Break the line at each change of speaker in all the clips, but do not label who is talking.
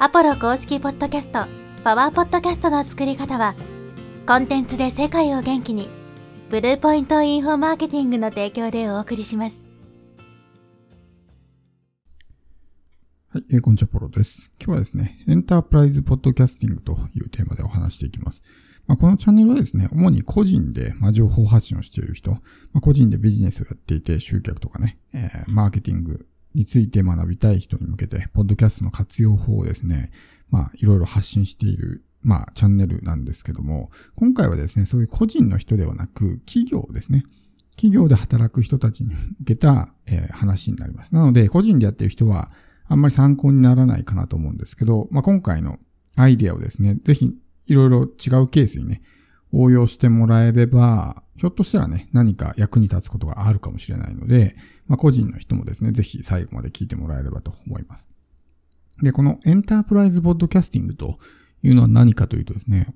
アポロ公式ポッドキャスト、パワーポッドキャストの作り方は、コンテンツで世界を元気に、ブルーポイントインフォマーケティングの提供でお送りします。
はい、えー、こんにちは、ポロです。今日はですね、エンタープライズポッドキャスティングというテーマでお話していきます。まあ、このチャンネルはですね、主に個人で、まあ、情報発信をしている人、まあ、個人でビジネスをやっていて、集客とかね、えー、マーケティングについて学びたい人に向けて、ポッドキャストの活用法をですね、まあ、いろいろ発信している、まあ、チャンネルなんですけども、今回はですね、そういう個人の人ではなく、企業ですね。企業で働く人たちに向けた、えー、話になります。なので、個人でやっている人は、あんまり参考にならないかなと思うんですけど、まあ、今回のアイデアをですね、ぜひ、いろいろ違うケースにね、応用してもらえれば、ひょっとしたらね、何か役に立つことがあるかもしれないので、まあ、個人の人もですね、ぜひ最後まで聞いてもらえればと思います。で、このエンタープライズボッドキャスティングというのは何かというとですね、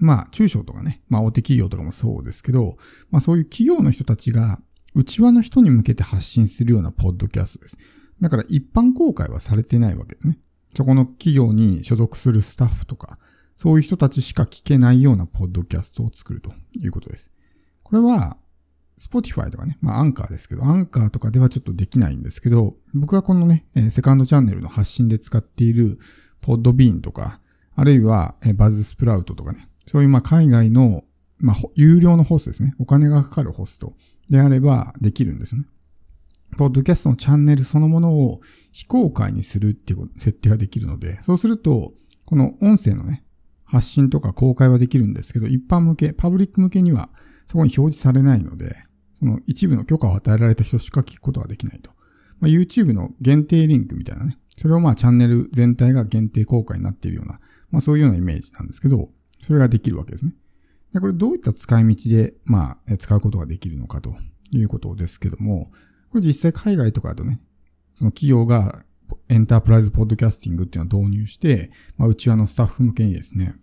まあ、中小とかね、まあ、大手企業とかもそうですけど、まあ、そういう企業の人たちが、内輪の人に向けて発信するようなポッドキャストです。だから一般公開はされてないわけですね。そこの企業に所属するスタッフとか、そういう人たちしか聞けないようなポッドキャストを作るということです。これは、Spotify とかね、まあアンカーですけど、アンカーとかではちょっとできないんですけど、僕はこのね、セカンドチャンネルの発信で使っているポッドビーンとか、あるいはバズスプラウトとかね、そういうまあ海外の、まあ、有料のホストですね。お金がかかるホストであればできるんですね。ポッドキャストのチャンネルそのものを非公開にするっていう設定ができるので、そうすると、この音声のね、発信とか公開はできるんですけど、一般向け、パブリック向けにはそこに表示されないので、その一部の許可を与えられた人しか聞くことができないと。まあ、YouTube の限定リンクみたいなね。それをまあチャンネル全体が限定公開になっているような、まあそういうようなイメージなんですけど、それができるわけですね。で、これどういった使い道で、まあ、使うことができるのかということですけども、これ実際海外とかだとね、その企業がエンタープライズポッドキャスティングっていうのを導入して、まあ、うちわのスタッフ向けにですね、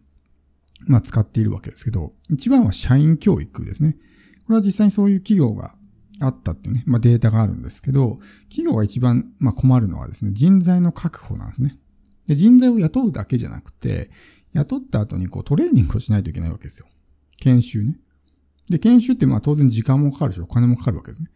まあ、使っているわけですけど、一番は社員教育ですね。これは実際にそういう企業があったっていうね、まあ、データがあるんですけど、企業が一番、ま、困るのはですね、人材の確保なんですね。で人材を雇うだけじゃなくて、雇った後にこうトレーニングをしないといけないわけですよ。研修ね。で、研修ってまあ当然時間もかかるし、お金もかかるわけですね。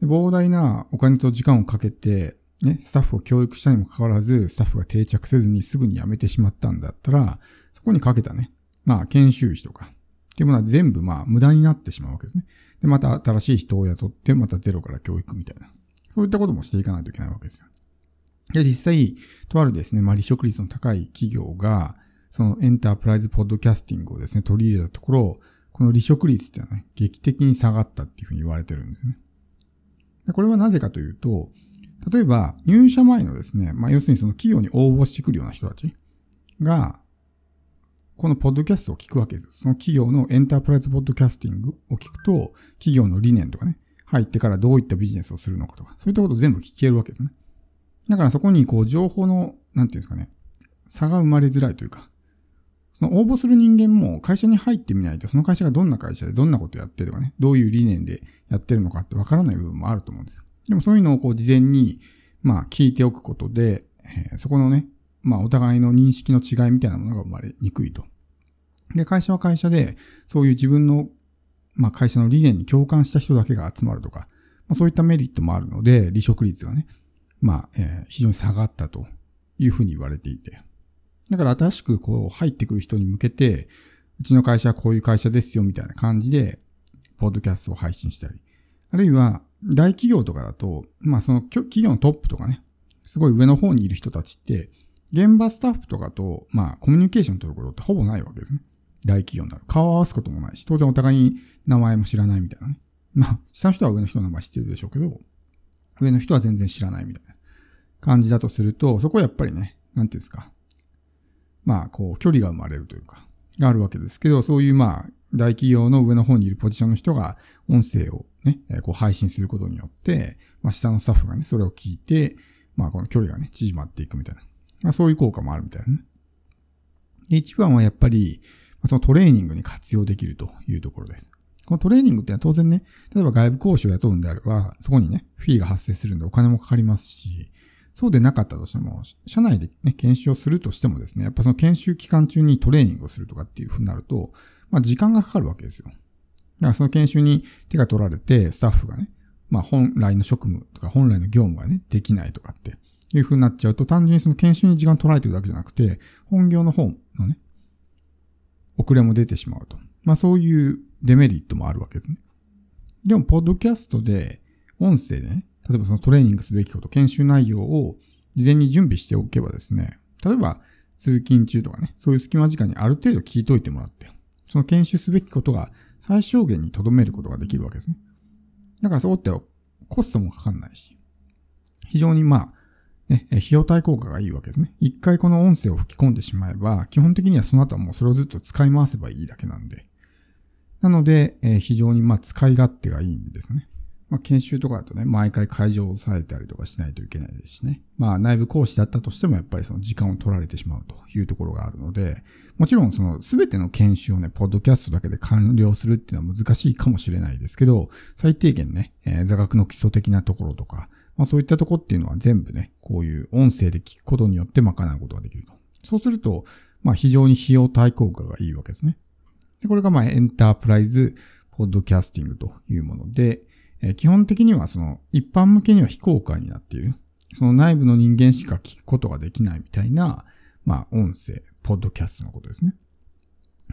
で膨大なお金と時間をかけて、ね、スタッフを教育したにもかかわらず、スタッフが定着せずにすぐに辞めてしまったんだったら、そこにかけたね、まあ、研修費とか、っていうものは全部まあ、無駄になってしまうわけですね。で、また新しい人を雇って、またゼロから教育みたいな。そういったこともしていかないといけないわけですよ。で、実際、とあるですね、まあ、離職率の高い企業が、そのエンタープライズポッドキャスティングをですね、取り入れたところ、この離職率っていうのはね、劇的に下がったっていうふうに言われてるんですね。でこれはなぜかというと、例えば、入社前のですね、まあ、要するにその企業に応募してくるような人たちが、このポッドキャストを聞くわけです。その企業のエンタープライズポッドキャスティングを聞くと、企業の理念とかね、入ってからどういったビジネスをするのかとか、そういったことを全部聞けるわけですね。だからそこにこう情報の、なんていうんですかね、差が生まれづらいというか、その応募する人間も会社に入ってみないと、その会社がどんな会社でどんなことやってるとかね、どういう理念でやってるのかってわからない部分もあると思うんですよ。でもそういうのをこう事前に、まあ聞いておくことで、えー、そこのね、まあお互いの認識の違いみたいなものが生まれにくいと。で、会社は会社で、そういう自分の、まあ会社の理念に共感した人だけが集まるとか、まあ、そういったメリットもあるので、離職率がね、まあ、えー、非常に下がったというふうに言われていて。だから新しくこう入ってくる人に向けて、うちの会社はこういう会社ですよみたいな感じで、ポッドキャストを配信したり。あるいは、大企業とかだと、まあその企業のトップとかね、すごい上の方にいる人たちって、現場スタッフとかと、まあ、コミュニケーション取ることってほぼないわけですね。大企業になる。顔を合わすこともないし、当然お互いに名前も知らないみたいなね。まあ、下の人は上の人の名前知ってるでしょうけど、上の人は全然知らないみたいな感じだとすると、そこはやっぱりね、なんていうんですか。まあ、こう、距離が生まれるというか、があるわけですけど、そういうまあ、大企業の上の方にいるポジションの人が音声をね、こう配信することによって、まあ下のスタッフがね、それを聞いて、まあこの距離がね、縮まっていくみたいな。まあそういう効果もあるみたいなね。で、一番はやっぱり、そのトレーニングに活用できるというところです。このトレーニングってのは当然ね、例えば外部講師を雇うんであれば、そこにね、フィーが発生するんでお金もかかりますし、そうでなかったとしても、社内でね、研修をするとしてもですね、やっぱその研修期間中にトレーニングをするとかっていう風になると、まあ時間がかかるわけですよ。だからその研修に手が取られて、スタッフがね、まあ本来の職務とか本来の業務がね、できないとかっていう風になっちゃうと、単純にその研修に時間取られてるだけじゃなくて、本業の方のね、遅れも出てしまうと。まあそういうデメリットもあるわけですね。でも、ポッドキャストで、音声でね、例えばそのトレーニングすべきこと、研修内容を事前に準備しておけばですね、例えば通勤中とかね、そういう隙間時間にある程度聞いといてもらって、その研修すべきことが最小限に留めることができるわけですね。だからそうってコストもかかんないし、非常にまあ、ね、費用対効果がいいわけですね。一回この音声を吹き込んでしまえば、基本的にはその後はもうそれをずっと使い回せばいいだけなんで。なので、えー、非常にまあ使い勝手がいいんですね。まあ、研修とかだとね、毎回会場を抑えたりとかしないといけないですしね。まあ、内部講師だったとしてもやっぱりその時間を取られてしまうというところがあるので、もちろんその全ての研修をね、ポッドキャストだけで完了するっていうのは難しいかもしれないですけど、最低限ね、えー、座学の基礎的なところとか、まあそういったとこっていうのは全部ね、こういう音声で聞くことによって賄うことができると。そうすると、まあ非常に費用対効果がいいわけですね。で、これがまあエンタープライズポッドキャスティングというもので、え基本的にはその一般向けには非公開になっている。その内部の人間しか聞くことができないみたいな、まあ音声、ポッドキャストのことですね。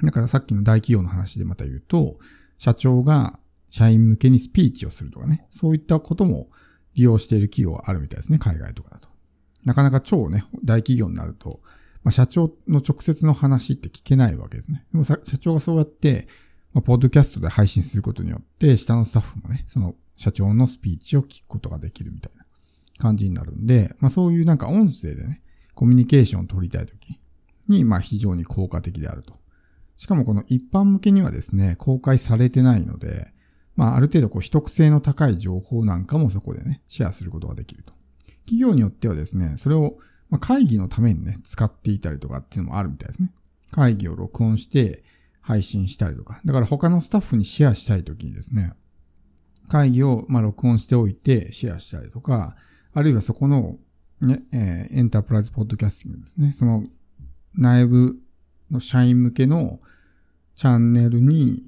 だからさっきの大企業の話でまた言うと、社長が社員向けにスピーチをするとかね、そういったことも利用している企業はあるみたいですね、海外とかだと。なかなか超ね、大企業になると、まあ、社長の直接の話って聞けないわけですね。でも社長がそうやって、まあ、ポッドキャストで配信することによって、下のスタッフもね、その社長のスピーチを聞くことができるみたいな感じになるんで、まあそういうなんか音声でね、コミュニケーションを取りたいときに、まあ非常に効果的であると。しかもこの一般向けにはですね、公開されてないので、まあある程度こう秘匿性の高い情報なんかもそこでね、シェアすることができると。企業によってはですね、それをま会議のためにね、使っていたりとかっていうのもあるみたいですね。会議を録音して、配信したりとか。だから他のスタッフにシェアしたいときにですね、会議をまあ録音しておいてシェアしたりとか、あるいはそこのね、えー、エンタープライズポッドキャスティングですね。その内部の社員向けのチャンネルに、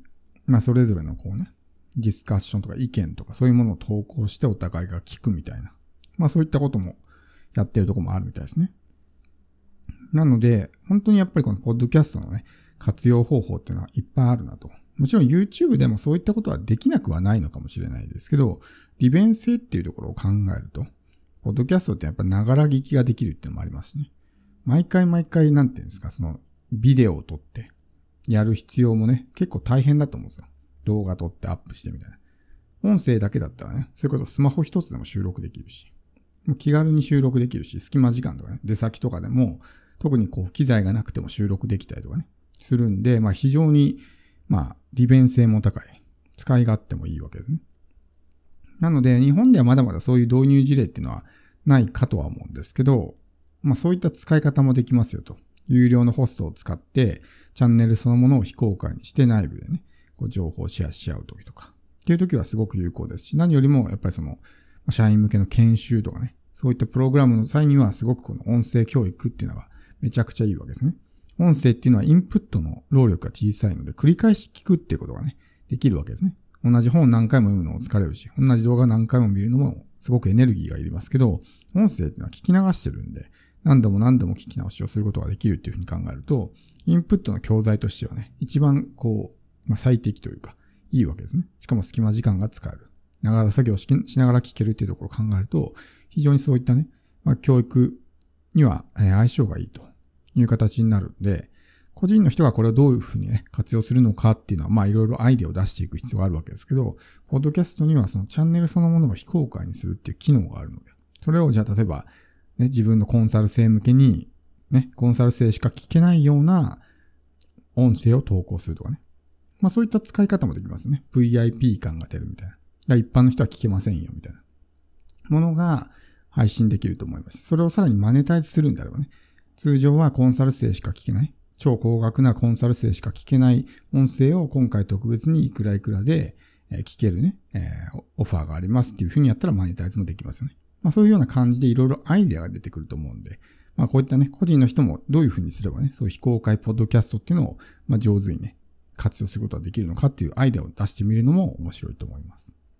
まあそれぞれのこうね、ディスカッションとか意見とかそういうものを投稿してお互いが聞くみたいな。まあそういったこともやってるとこもあるみたいですね。なので、本当にやっぱりこのポッドキャストのね、活用方法っていうのはいっぱいあるなと。もちろん YouTube でもそういったことはできなくはないのかもしれないですけど、利便性っていうところを考えると、ポッドキャストってやっぱながら聞きができるっていうのもありますね。毎回毎回なんていうんですか、そのビデオを撮ってやる必要もね、結構大変だと思うんですよ。動画撮ってアップしてみたいな。音声だけだったらね、それこそスマホ一つでも収録できるし、もう気軽に収録できるし、隙間時間とかね、出先とかでも、特にこう機材がなくても収録できたりとかね、するんで、まあ非常に、まあ利便性も高い。使い勝手もいいわけですね。なので、日本ではまだまだそういう導入事例っていうのはないかとは思うんですけど、まあそういった使い方もできますよと。有料のホストを使って、チャンネルそのものを非公開にして内部でね、こう情報をシェアし合うときとか、っていうときはすごく有効ですし、何よりもやっぱりその、社員向けの研修とかね、そういったプログラムの際にはすごくこの音声教育っていうのがめちゃくちゃいいわけですね。音声っていうのはインプットの労力が小さいので、繰り返し聞くっていうことがね、できるわけですね。同じ本を何回も読むのも疲れるし、同じ動画何回も見るのもすごくエネルギーがいりますけど、音声っていうのは聞き流してるんで、何度も何度も聞き直しをすることができるっていうふうに考えると、インプットの教材としてはね、一番こう、まあ、最適というか、いいわけですね。しかも隙間時間が使える。ながら作業しながら聞けるっていうところを考えると、非常にそういったね、まあ、教育には相性がいいという形になるんで、個人の人がこれをどういうふうにね、活用するのかっていうのは、まあいろいろアイデアを出していく必要があるわけですけど、ポッドキャストにはそのチャンネルそのものを非公開にするっていう機能があるので、それをじゃあ例えば、ね、自分のコンサル生向けに、ね、コンサル生しか聞けないような音声を投稿するとかね。まあそういった使い方もできますね。VIP 感が出るみたいな。一般の人は聞けませんよ、みたいな。ものが配信できると思います。それをさらにマネタイズするんだろうね。通常はコンサル生しか聞けない。超高額なコンサル生しか聞けない音声を今回特別にいくらいくらで聞けるね、オファーがありますっていうふうにやったらマネタイズもできますよね。まあそういうような感じでいろいろアイデアが出てくると思うんで、まあこういったね、個人の人もどういうふうにすればね、そういう非公開ポッドキャストっていうのを、まあ上手にね、活用することができるのかっていうアイデアを出してみるのも面白いと思います。